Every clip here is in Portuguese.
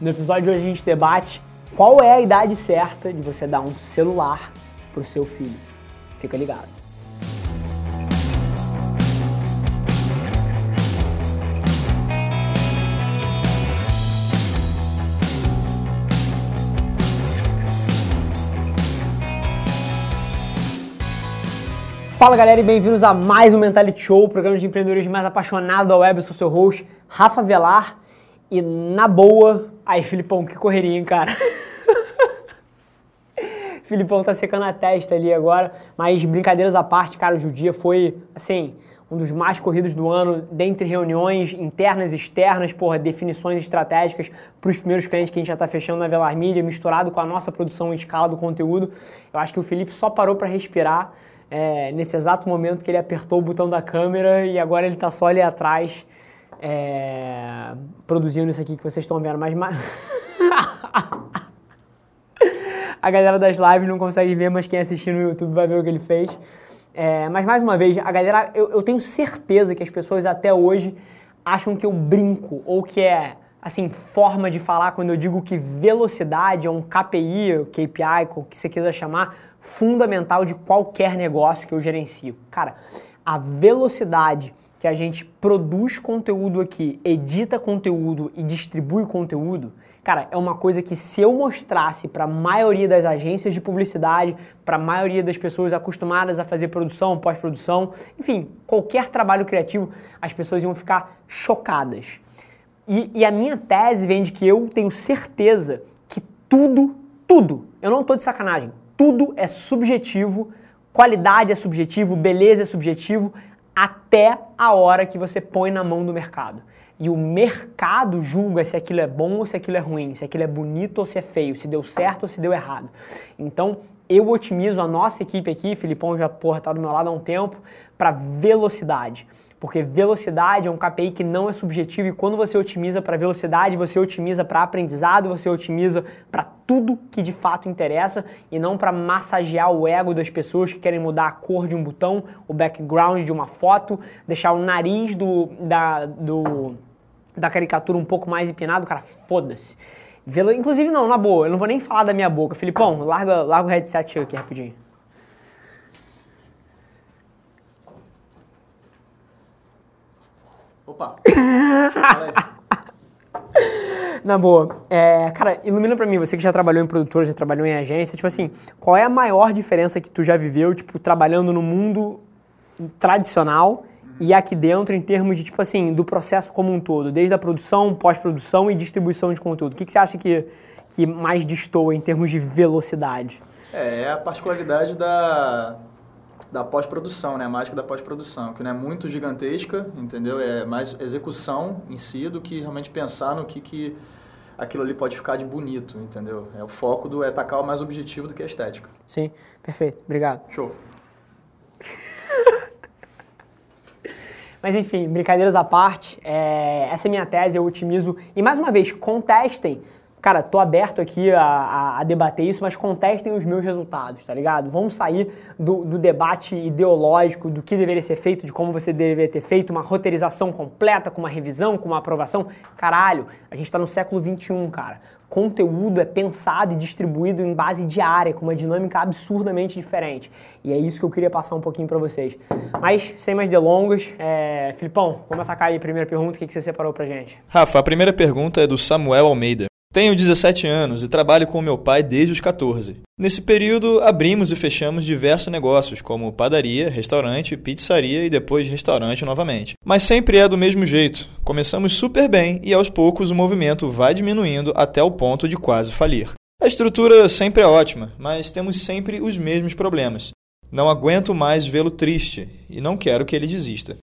No episódio de hoje a gente debate qual é a idade certa de você dar um celular para o seu filho. Fica ligado. Fala galera e bem-vindos a mais um Mentality Show, o programa de empreendedorismo mais apaixonado da web. Eu sou seu host, Rafa Velar. E na boa, aí Filipão, que correria, hein, cara? Filipão tá secando a testa ali agora, mas brincadeiras à parte, cara, o dia foi, assim, um dos mais corridos do ano, dentre reuniões internas e externas, porra, definições estratégicas para os primeiros clientes que a gente já está fechando na Velar Mídia, misturado com a nossa produção em escala do conteúdo. Eu acho que o Felipe só parou para respirar é, nesse exato momento que ele apertou o botão da câmera e agora ele está só ali atrás é, produzindo isso aqui que vocês estão vendo, mas. a galera das lives não consegue ver, mas quem assistir no YouTube vai ver o que ele fez. É, mas mais uma vez, a galera, eu, eu, tenho certeza que as pessoas até hoje acham que eu brinco ou que é assim forma de falar quando eu digo que velocidade é um KPI, KPI, o que você quiser chamar, fundamental de qualquer negócio que eu gerencio. Cara, a velocidade que a gente produz conteúdo aqui, edita conteúdo e distribui conteúdo, cara, é uma coisa que se eu mostrasse para a maioria das agências de publicidade, para a maioria das pessoas acostumadas a fazer produção, pós-produção, enfim, qualquer trabalho criativo, as pessoas iam ficar chocadas. E, e a minha tese vem de que eu tenho certeza que tudo, tudo, eu não estou de sacanagem, tudo é subjetivo, qualidade é subjetivo, beleza é subjetivo, até a hora que você põe na mão do mercado. E o mercado julga se aquilo é bom ou se aquilo é ruim, se aquilo é bonito ou se é feio, se deu certo ou se deu errado. Então, eu otimizo a nossa equipe aqui, Filipão já porra, tá do meu lado há um tempo, para velocidade porque velocidade é um KPI que não é subjetivo e quando você otimiza para velocidade, você otimiza para aprendizado, você otimiza para tudo que de fato interessa e não para massagear o ego das pessoas que querem mudar a cor de um botão, o background de uma foto, deixar o nariz do, da, do, da caricatura um pouco mais empinado, cara, foda-se. Inclusive, não, na boa, eu não vou nem falar da minha boca. Filipão, larga, larga o headset aqui rapidinho. Opa! Na boa. É, cara, ilumina pra mim, você que já trabalhou em produtora, já trabalhou em agência, tipo assim, qual é a maior diferença que tu já viveu, tipo, trabalhando no mundo tradicional e aqui dentro em termos de, tipo assim, do processo como um todo, desde a produção, pós-produção e distribuição de conteúdo. O que, que você acha que, que mais destoa em termos de velocidade? É, é a particularidade da, da pós-produção, né? A mágica da pós-produção, que não é muito gigantesca, entendeu? É mais execução em si do que realmente pensar no que, que aquilo ali pode ficar de bonito, entendeu? É o foco do é atacar o mais objetivo do que a estética. Sim, perfeito. Obrigado. Show. Mas enfim, brincadeiras à parte, é, essa é a minha tese, eu otimizo. E mais uma vez, contestem Cara, tô aberto aqui a, a, a, debater isso, mas contestem os meus resultados, tá ligado? Vamos sair do, do, debate ideológico do que deveria ser feito, de como você deveria ter feito, uma roteirização completa, com uma revisão, com uma aprovação. Caralho, a gente tá no século XXI, cara. Conteúdo é pensado e distribuído em base diária, com uma dinâmica absurdamente diferente. E é isso que eu queria passar um pouquinho para vocês. Mas, sem mais delongas, é... Filipão, vamos atacar aí a primeira pergunta. O que, que você separou pra gente? Rafa, a primeira pergunta é do Samuel Almeida. Tenho 17 anos e trabalho com meu pai desde os 14. Nesse período, abrimos e fechamos diversos negócios, como padaria, restaurante, pizzaria e depois restaurante novamente. Mas sempre é do mesmo jeito. Começamos super bem e aos poucos o movimento vai diminuindo até o ponto de quase falir. A estrutura sempre é ótima, mas temos sempre os mesmos problemas. Não aguento mais vê-lo triste e não quero que ele desista.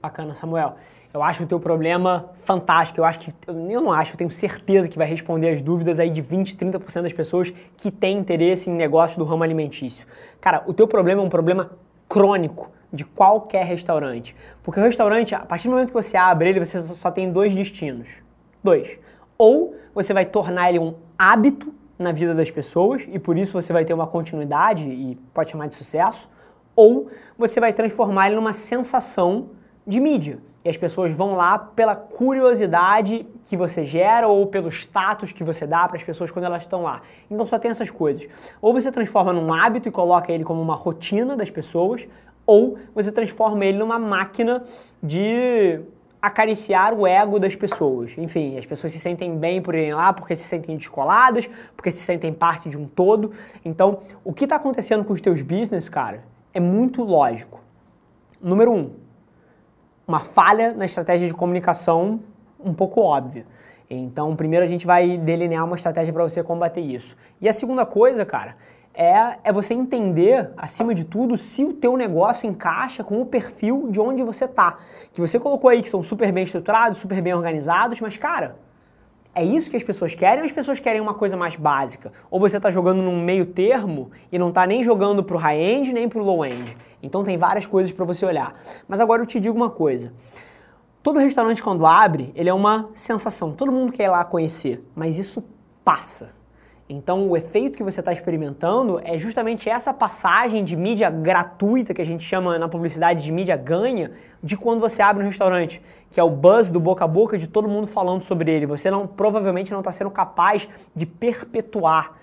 Bacana, Samuel. Eu acho o teu problema fantástico. Eu acho que eu não acho, eu tenho certeza que vai responder as dúvidas aí de 20, 30% das pessoas que têm interesse em negócios do ramo alimentício. Cara, o teu problema é um problema crônico de qualquer restaurante. Porque o restaurante, a partir do momento que você abre ele, você só tem dois destinos. Dois. Ou você vai tornar ele um hábito na vida das pessoas e por isso você vai ter uma continuidade e pode chamar de sucesso, ou você vai transformar ele numa sensação de mídia. As pessoas vão lá pela curiosidade que você gera ou pelo status que você dá para as pessoas quando elas estão lá. Então só tem essas coisas. Ou você transforma num hábito e coloca ele como uma rotina das pessoas, ou você transforma ele numa máquina de acariciar o ego das pessoas. Enfim, as pessoas se sentem bem por irem lá porque se sentem descoladas, porque se sentem parte de um todo. Então, o que está acontecendo com os teus business, cara, é muito lógico. Número um, uma falha na estratégia de comunicação um pouco óbvia. Então, primeiro a gente vai delinear uma estratégia para você combater isso. E a segunda coisa, cara, é, é você entender, acima de tudo, se o teu negócio encaixa com o perfil de onde você está. Que você colocou aí que são super bem estruturados, super bem organizados, mas, cara, é isso que as pessoas querem ou as pessoas querem uma coisa mais básica? Ou você está jogando num meio termo e não está nem jogando para o high-end nem para o low-end? Então tem várias coisas para você olhar. Mas agora eu te digo uma coisa. Todo restaurante quando abre, ele é uma sensação. Todo mundo quer ir lá conhecer, mas isso passa. Então, o efeito que você está experimentando é justamente essa passagem de mídia gratuita, que a gente chama na publicidade de mídia ganha, de quando você abre um restaurante, que é o buzz do boca a boca de todo mundo falando sobre ele. Você não provavelmente não está sendo capaz de perpetuar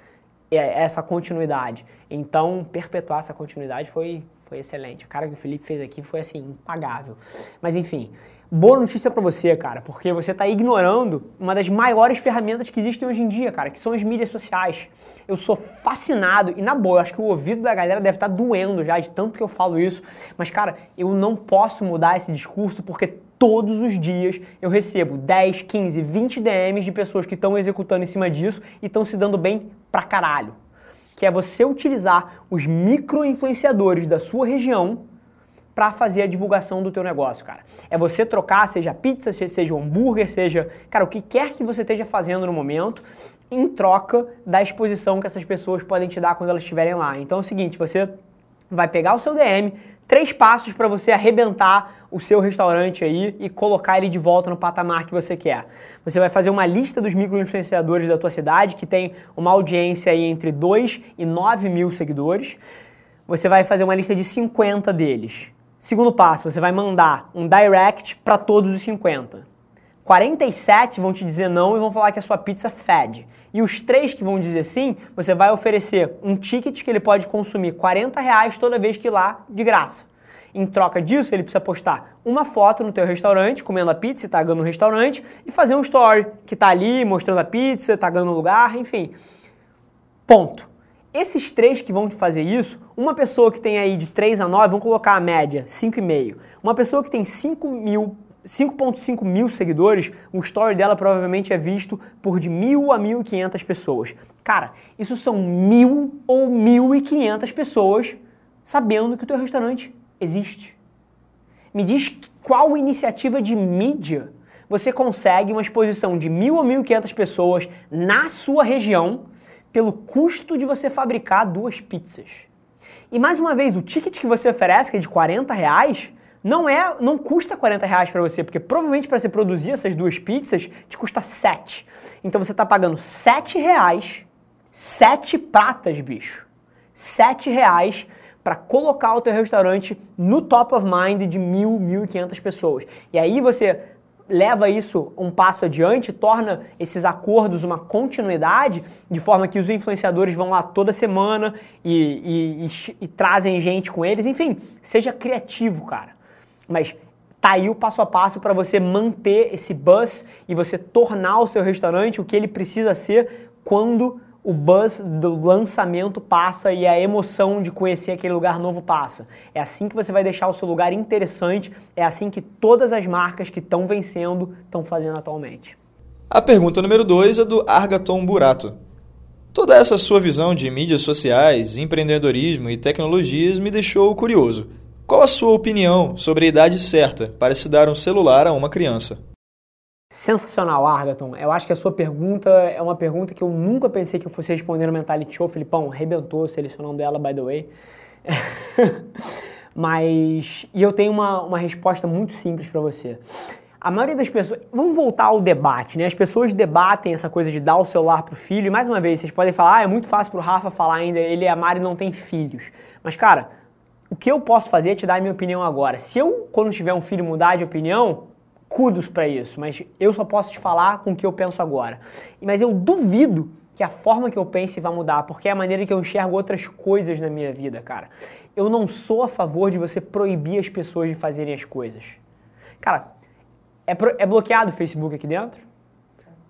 é, essa continuidade. Então, perpetuar essa continuidade foi, foi excelente. A cara que o Felipe fez aqui foi assim, impagável. Mas enfim, boa notícia para você, cara, porque você está ignorando uma das maiores ferramentas que existem hoje em dia, cara, que são as mídias sociais. Eu sou fascinado e na boa, eu acho que o ouvido da galera deve estar tá doendo já de tanto que eu falo isso, mas cara, eu não posso mudar esse discurso porque todos os dias eu recebo 10, 15, 20 DMs de pessoas que estão executando em cima disso e estão se dando bem pra caralho. Que é você utilizar os micro-influenciadores da sua região para fazer a divulgação do teu negócio, cara. É você trocar, seja pizza, seja hambúrguer, seja, cara, o que quer que você esteja fazendo no momento, em troca da exposição que essas pessoas podem te dar quando elas estiverem lá. Então é o seguinte, você vai pegar o seu DM, três passos para você arrebentar o seu restaurante aí e colocar ele de volta no patamar que você quer. Você vai fazer uma lista dos micro-influenciadores da tua cidade, que tem uma audiência aí entre 2 e 9 mil seguidores. Você vai fazer uma lista de 50 deles. Segundo passo, você vai mandar um direct para todos os 50. 47 vão te dizer não e vão falar que a sua pizza fede. E os três que vão dizer sim, você vai oferecer um ticket que ele pode consumir 40 reais toda vez que ir lá de graça. Em troca disso, ele precisa postar uma foto no teu restaurante, comendo a pizza e tagando o restaurante, e fazer um story que tá ali mostrando a pizza, tagando o lugar, enfim. Ponto. Esses três que vão fazer isso, uma pessoa que tem aí de 3 a 9, vamos colocar a média, 5,5. Uma pessoa que tem 5 mil 5.5 mil seguidores, o story dela provavelmente é visto por de mil a 1.500 pessoas. Cara, isso são mil ou 1.500 pessoas sabendo que o teu restaurante existe. Me diz qual iniciativa de mídia você consegue uma exposição de mil ou 1.500 pessoas na sua região pelo custo de você fabricar duas pizzas. E mais uma vez, o ticket que você oferece, que é de 40 reais, não é, não custa 40 reais para você, porque provavelmente para você produzir essas duas pizzas te custa 7. Então você está pagando 7 reais, 7 pratas, bicho. 7 reais para colocar o teu restaurante no top of mind de mil, mil e quinhentas pessoas. E aí você leva isso um passo adiante, torna esses acordos uma continuidade, de forma que os influenciadores vão lá toda semana e, e, e, e trazem gente com eles. Enfim, seja criativo, cara. Mas tá aí o passo a passo para você manter esse buzz e você tornar o seu restaurante o que ele precisa ser quando o buzz do lançamento passa e a emoção de conhecer aquele lugar novo passa. É assim que você vai deixar o seu lugar interessante, é assim que todas as marcas que estão vencendo estão fazendo atualmente. A pergunta número 2 é do Argaton Burato. Toda essa sua visão de mídias sociais, empreendedorismo e tecnologias me deixou curioso. Qual a sua opinião sobre a idade certa para se dar um celular a uma criança? Sensacional, Argaton. Eu acho que a sua pergunta é uma pergunta que eu nunca pensei que eu fosse responder no Mentality Show. Filipão, arrebentou selecionando ela, by the way. Mas. E eu tenho uma, uma resposta muito simples para você. A maioria das pessoas. Vamos voltar ao debate, né? As pessoas debatem essa coisa de dar o celular pro filho. E mais uma vez, vocês podem falar, ah, é muito fácil pro Rafa falar ainda, ele e a Mari não tem filhos. Mas, cara, o que eu posso fazer é te dar a minha opinião agora. Se eu, quando tiver um filho, mudar de opinião, kudos para isso, mas eu só posso te falar com o que eu penso agora. Mas eu duvido que a forma que eu pense vai mudar, porque é a maneira que eu enxergo outras coisas na minha vida, cara. Eu não sou a favor de você proibir as pessoas de fazerem as coisas. Cara, é, pro, é bloqueado o Facebook aqui dentro?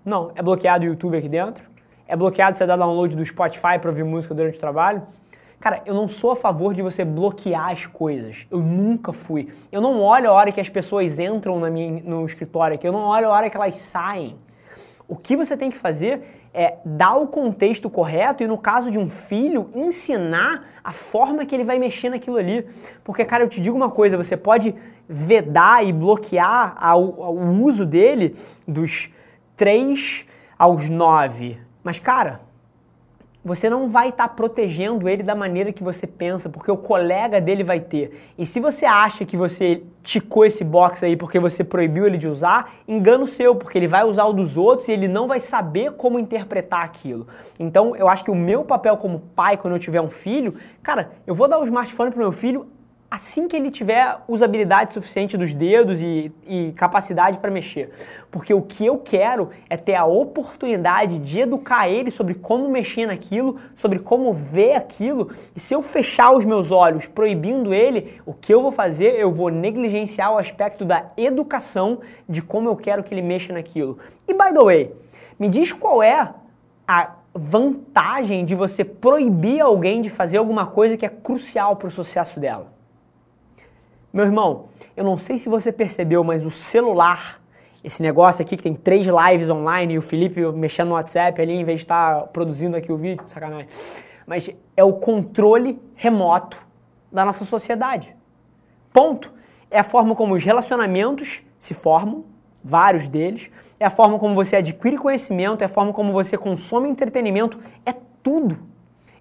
Não. É bloqueado o YouTube aqui dentro? É bloqueado você dar download do Spotify para ouvir música durante o trabalho? Cara, eu não sou a favor de você bloquear as coisas. Eu nunca fui. Eu não olho a hora que as pessoas entram na minha, no escritório aqui, eu não olho a hora que elas saem. O que você tem que fazer é dar o contexto correto e, no caso de um filho, ensinar a forma que ele vai mexer naquilo ali. Porque, cara, eu te digo uma coisa: você pode vedar e bloquear o uso dele dos 3 aos 9. Mas, cara, você não vai estar tá protegendo ele da maneira que você pensa, porque o colega dele vai ter. E se você acha que você ticou esse box aí porque você proibiu ele de usar, engano seu, porque ele vai usar o dos outros e ele não vai saber como interpretar aquilo. Então, eu acho que o meu papel como pai, quando eu tiver um filho, cara, eu vou dar o um smartphone pro meu filho assim que ele tiver usabilidade suficiente dos dedos e, e capacidade para mexer. Porque o que eu quero é ter a oportunidade de educar ele sobre como mexer naquilo, sobre como ver aquilo. E se eu fechar os meus olhos proibindo ele, o que eu vou fazer? Eu vou negligenciar o aspecto da educação de como eu quero que ele mexa naquilo. E by the way, me diz qual é a vantagem de você proibir alguém de fazer alguma coisa que é crucial para o sucesso dela. Meu irmão, eu não sei se você percebeu, mas o celular, esse negócio aqui que tem três lives online e o Felipe mexendo no WhatsApp ali em vez de estar produzindo aqui o vídeo, sacanagem. Mas é o controle remoto da nossa sociedade. Ponto. É a forma como os relacionamentos se formam, vários deles, é a forma como você adquire conhecimento, é a forma como você consome entretenimento, é tudo.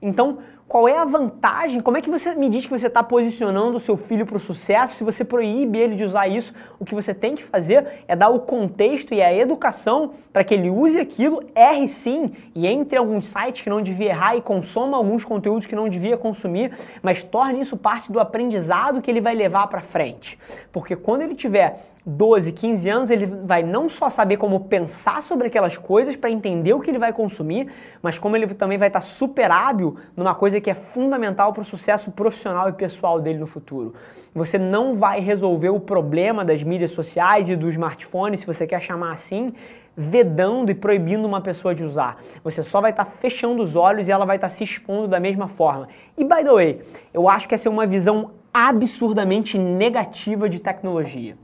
Então, qual é a vantagem? Como é que você me diz que você está posicionando o seu filho para o sucesso se você proíbe ele de usar isso? O que você tem que fazer é dar o contexto e a educação para que ele use aquilo, erre sim e entre alguns sites que não devia errar e consuma alguns conteúdos que não devia consumir, mas torne isso parte do aprendizado que ele vai levar para frente. Porque quando ele tiver 12, 15 anos, ele vai não só saber como pensar sobre aquelas coisas para entender o que ele vai consumir, mas como ele também vai estar tá super hábil numa coisa que é fundamental para o sucesso profissional e pessoal dele no futuro. Você não vai resolver o problema das mídias sociais e do smartphone, se você quer chamar assim, vedando e proibindo uma pessoa de usar. Você só vai estar tá fechando os olhos e ela vai estar tá se expondo da mesma forma. E by the way, eu acho que essa é uma visão absurdamente negativa de tecnologia.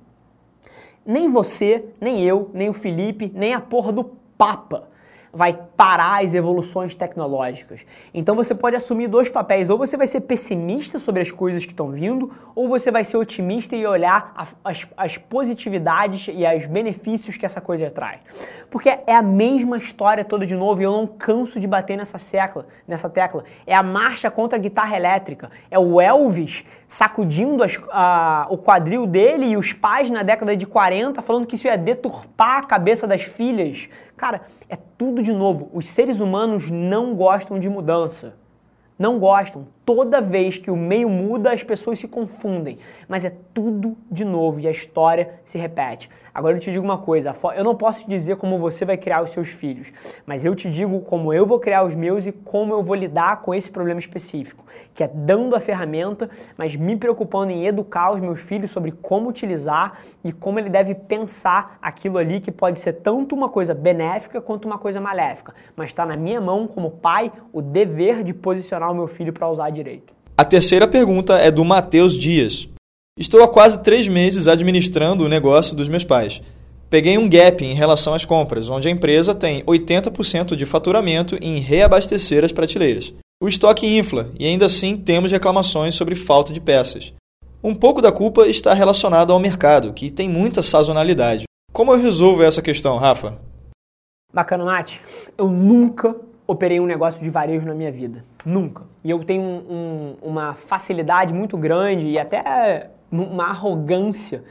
Nem você, nem eu, nem o Felipe, nem a porra do Papa vai parar as evoluções tecnológicas. Então você pode assumir dois papéis: ou você vai ser pessimista sobre as coisas que estão vindo, ou você vai ser otimista e olhar as, as positividades e os benefícios que essa coisa traz. Porque é a mesma história toda de novo e eu não canso de bater nessa tecla, nessa tecla. É a marcha contra a guitarra elétrica. É o Elvis sacudindo as, a, o quadril dele e os pais na década de 40 falando que isso ia deturpar a cabeça das filhas. Cara, é tudo de novo. Os seres humanos não gostam de mudança. Não gostam. Toda vez que o meio muda, as pessoas se confundem. Mas é tudo de novo e a história se repete. Agora eu te digo uma coisa: eu não posso te dizer como você vai criar os seus filhos, mas eu te digo como eu vou criar os meus e como eu vou lidar com esse problema específico, que é dando a ferramenta, mas me preocupando em educar os meus filhos sobre como utilizar e como ele deve pensar aquilo ali que pode ser tanto uma coisa benéfica quanto uma coisa maléfica. Mas está na minha mão, como pai, o dever de posicionar o meu filho para usar direito. A terceira pergunta é do Matheus Dias. Estou há quase três meses administrando o negócio dos meus pais. Peguei um gap em relação às compras, onde a empresa tem 80% de faturamento em reabastecer as prateleiras. O estoque infla e ainda assim temos reclamações sobre falta de peças. Um pouco da culpa está relacionado ao mercado, que tem muita sazonalidade. Como eu resolvo essa questão, Rafa? Bacana, Nath. Eu nunca operei um negócio de varejo na minha vida. Nunca. E eu tenho um, um, uma facilidade muito grande e até uma arrogância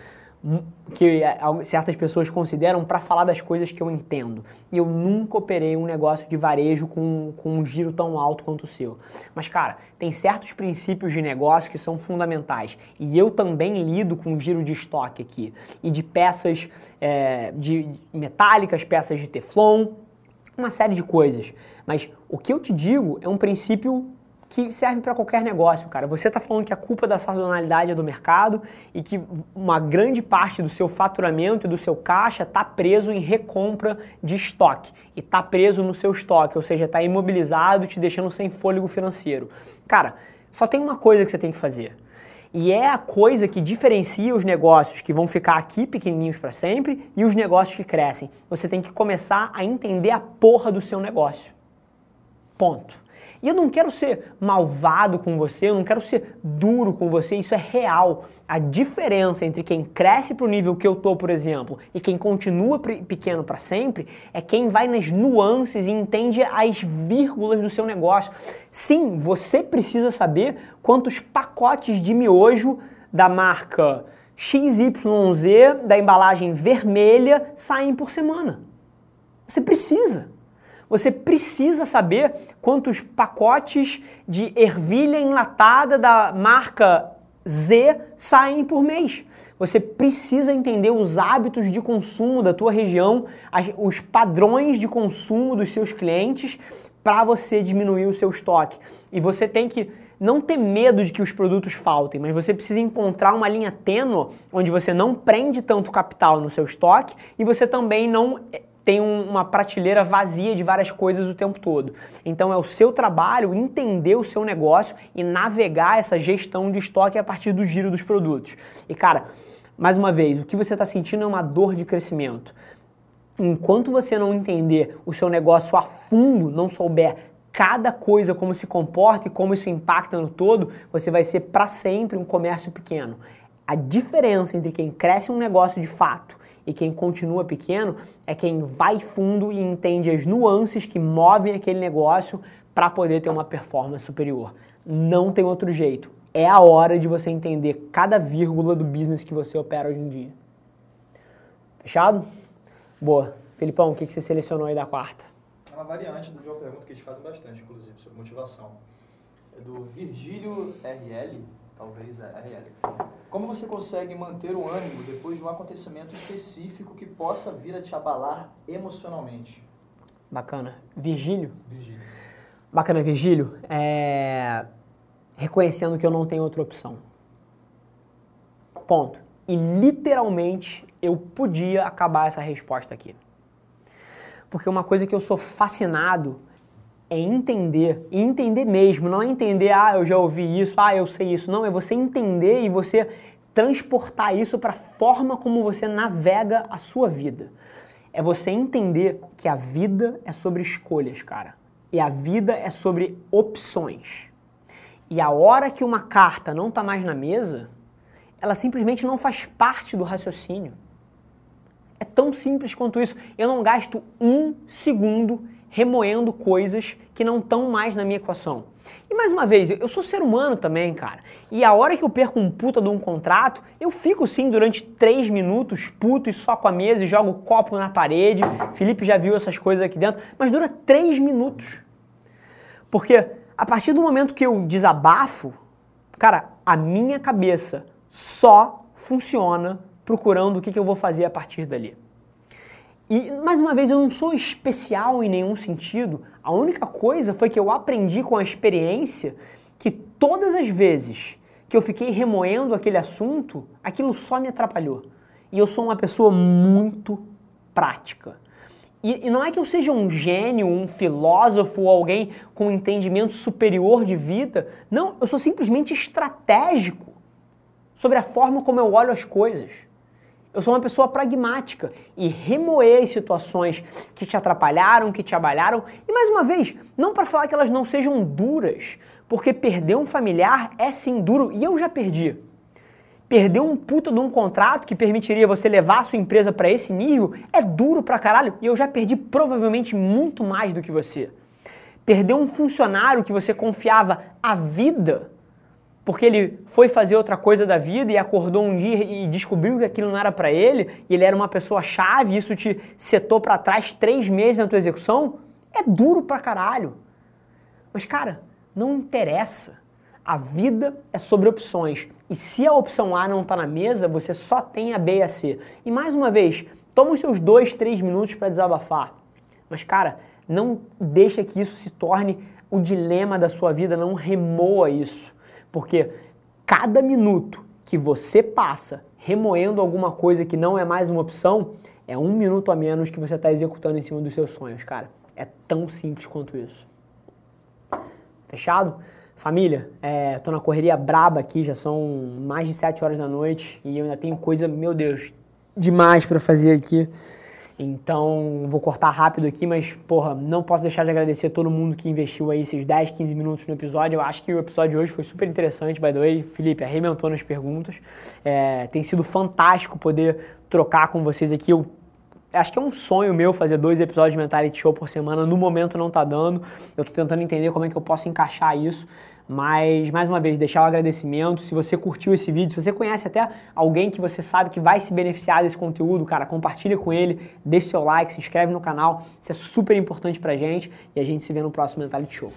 que é, certas pessoas consideram para falar das coisas que eu entendo. E eu nunca operei um negócio de varejo com, com um giro tão alto quanto o seu. Mas, cara, tem certos princípios de negócio que são fundamentais. E eu também lido com giro de estoque aqui. E de peças é, de metálicas, peças de teflon, uma série de coisas. Mas o que eu te digo é um princípio que serve para qualquer negócio, cara. Você está falando que a culpa da sazonalidade é do mercado e que uma grande parte do seu faturamento e do seu caixa está preso em recompra de estoque e está preso no seu estoque, ou seja, está imobilizado, te deixando sem fôlego financeiro. Cara, só tem uma coisa que você tem que fazer. E é a coisa que diferencia os negócios que vão ficar aqui pequenininhos para sempre e os negócios que crescem. Você tem que começar a entender a porra do seu negócio. Ponto. E eu não quero ser malvado com você, eu não quero ser duro com você, isso é real. A diferença entre quem cresce para o nível que eu tô, por exemplo, e quem continua pequeno para sempre, é quem vai nas nuances e entende as vírgulas do seu negócio. Sim, você precisa saber quantos pacotes de miojo da marca XYZ, da embalagem vermelha, saem por semana. Você precisa. Você precisa saber quantos pacotes de ervilha enlatada da marca Z saem por mês. Você precisa entender os hábitos de consumo da tua região, os padrões de consumo dos seus clientes para você diminuir o seu estoque. E você tem que não ter medo de que os produtos faltem, mas você precisa encontrar uma linha tênue onde você não prende tanto capital no seu estoque e você também não tem um, uma prateleira vazia de várias coisas o tempo todo. Então é o seu trabalho entender o seu negócio e navegar essa gestão de estoque a partir do giro dos produtos. E cara, mais uma vez, o que você está sentindo é uma dor de crescimento. Enquanto você não entender o seu negócio a fundo, não souber cada coisa como se comporta e como isso impacta no todo, você vai ser para sempre um comércio pequeno. A diferença entre quem cresce um negócio de fato e quem continua pequeno é quem vai fundo e entende as nuances que movem aquele negócio para poder ter uma performance superior. Não tem outro jeito. É a hora de você entender cada vírgula do business que você opera hoje em dia. Fechado? Boa. Felipão, o que você selecionou aí da quarta? É uma variante de uma pergunta que eles fazem bastante, inclusive, sobre motivação. É do Virgílio RL, talvez é RL. Como você consegue manter o ânimo depois de um acontecimento específico que possa vir a te abalar emocionalmente? Bacana. Virgílio? Virgílio. Bacana, Virgílio. É... Reconhecendo que eu não tenho outra opção. Ponto. E literalmente eu podia acabar essa resposta aqui. Porque uma coisa que eu sou fascinado é entender, e entender mesmo, não é entender, ah, eu já ouvi isso, ah, eu sei isso. Não, é você entender e você transportar isso para a forma como você navega a sua vida. É você entender que a vida é sobre escolhas, cara. E a vida é sobre opções. E a hora que uma carta não está mais na mesa, ela simplesmente não faz parte do raciocínio. É tão simples quanto isso. Eu não gasto um segundo remoendo coisas que não estão mais na minha equação. E mais uma vez, eu sou ser humano também, cara. E a hora que eu perco um puta de um contrato, eu fico sim durante três minutos puto e só com a mesa e jogo copo na parede. Felipe já viu essas coisas aqui dentro, mas dura três minutos. Porque a partir do momento que eu desabafo, cara, a minha cabeça só funciona procurando o que, que eu vou fazer a partir dali. E, mais uma vez, eu não sou especial em nenhum sentido. A única coisa foi que eu aprendi com a experiência que todas as vezes que eu fiquei remoendo aquele assunto, aquilo só me atrapalhou. E eu sou uma pessoa muito prática. E, e, não é que eu seja um gênio, um filósofo ou alguém com um entendimento superior de vida. Não, eu sou simplesmente estratégico sobre a forma como eu olho as coisas. Eu sou uma pessoa pragmática e remoer as situações que te atrapalharam, que te abalharam. E mais uma vez, não para falar que elas não sejam duras, porque perder um familiar é sim duro e eu já perdi. perder um puta de um contrato que permitiria você levar a sua empresa para esse nível é duro pra caralho e eu já perdi provavelmente muito mais do que você. Perder um funcionário que você confiava a vida porque ele foi fazer outra coisa da vida e acordou um dia e descobriu que aquilo não era para ele e ele era uma pessoa chave isso te setou para trás três meses na tua execução, é duro pra caralho. Mas cara, não interessa. A vida é sobre opções. E se a opção A não está na mesa, você só tem a B e a C. E mais uma vez, toma os seus dois, três minutos para desabafar. Mas, cara, não deixa que isso se torne o dilema da sua vida, não remoa isso. Porque cada minuto que você passa remoendo alguma coisa que não é mais uma opção, é um minuto a menos que você está executando em cima dos seus sonhos, cara. É tão simples quanto isso. Fechado? Família, é, tô na correria braba aqui, já são mais de 7 horas da noite e eu ainda tenho coisa, meu Deus, demais para fazer aqui. Então, vou cortar rápido aqui, mas, porra, não posso deixar de agradecer todo mundo que investiu aí esses 10, 15 minutos no episódio. Eu acho que o episódio de hoje foi super interessante, by the way. Felipe, arrebentou nas perguntas. É, tem sido fantástico poder trocar com vocês aqui. Eu Acho que é um sonho meu fazer dois episódios de Mentality Show por semana. No momento não tá dando. Eu tô tentando entender como é que eu posso encaixar isso. Mas, mais uma vez, deixar o agradecimento. Se você curtiu esse vídeo, se você conhece até alguém que você sabe que vai se beneficiar desse conteúdo, cara, compartilha com ele, deixe seu like, se inscreve no canal. Isso é super importante pra gente. E a gente se vê no próximo Mentality Show.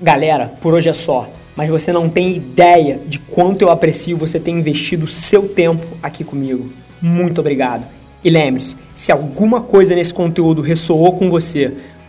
Galera, por hoje é só. Mas você não tem ideia de quanto eu aprecio você ter investido seu tempo aqui comigo. Muito obrigado. E lembre-se, se alguma coisa nesse conteúdo ressoou com você,